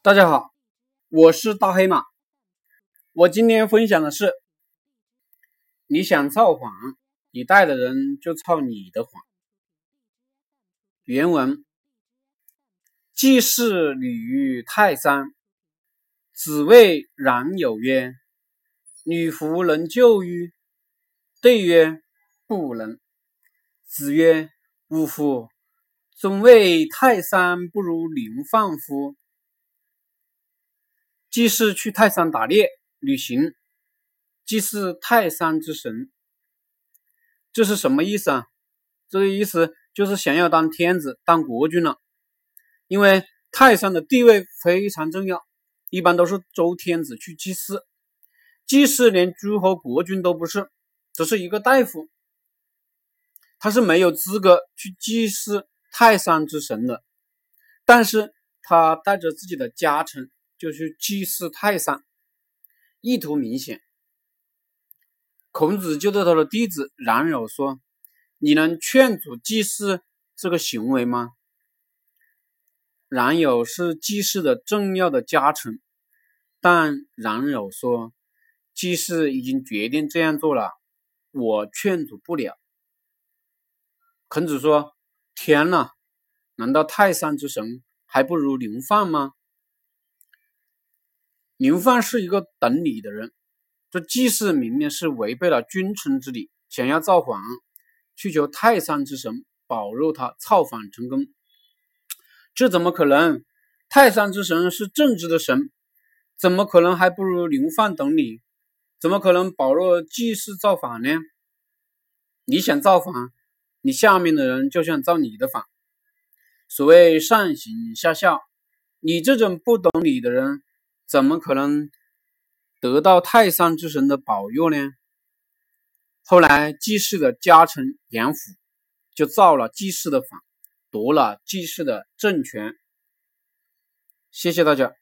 大家好，我是大黑马。我今天分享的是：你想造反，你带的人就操你的谎。原文：季氏女于泰山，子谓冉有曰：“女弗能救于？”对曰：“不能。”子曰：“呜呼！总谓泰山不如林放乎？”祭祀去泰山打猎旅行，祭祀泰山之神，这是什么意思啊？这个意思就是想要当天子、当国君了。因为泰山的地位非常重要，一般都是周天子去祭祀，祭祀连诸侯国君都不是，只是一个大夫，他是没有资格去祭祀泰山之神的。但是他带着自己的家臣。就去祭祀泰山，意图明显。孔子就对他的弟子冉有说：“你能劝阻祭祀这个行为吗？”冉有是祭祀的重要的家臣，但冉有说：“祭祀已经决定这样做了，我劝阻不了。”孔子说：“天呐，难道泰山之神还不如林放吗？”林放是一个懂礼的人，这祭祀明明是违背了君臣之礼，想要造反，去求泰山之神保佑他造反成功，这怎么可能？泰山之神是政治的神，怎么可能还不如林放懂礼？怎么可能保佑祭祀造反呢？你想造反，你下面的人就想造你的反。所谓上行下效，你这种不懂礼的人。怎么可能得到泰山之神的保佑呢？后来季氏的家臣严虎就造了季氏的反，夺了季氏的政权。谢谢大家。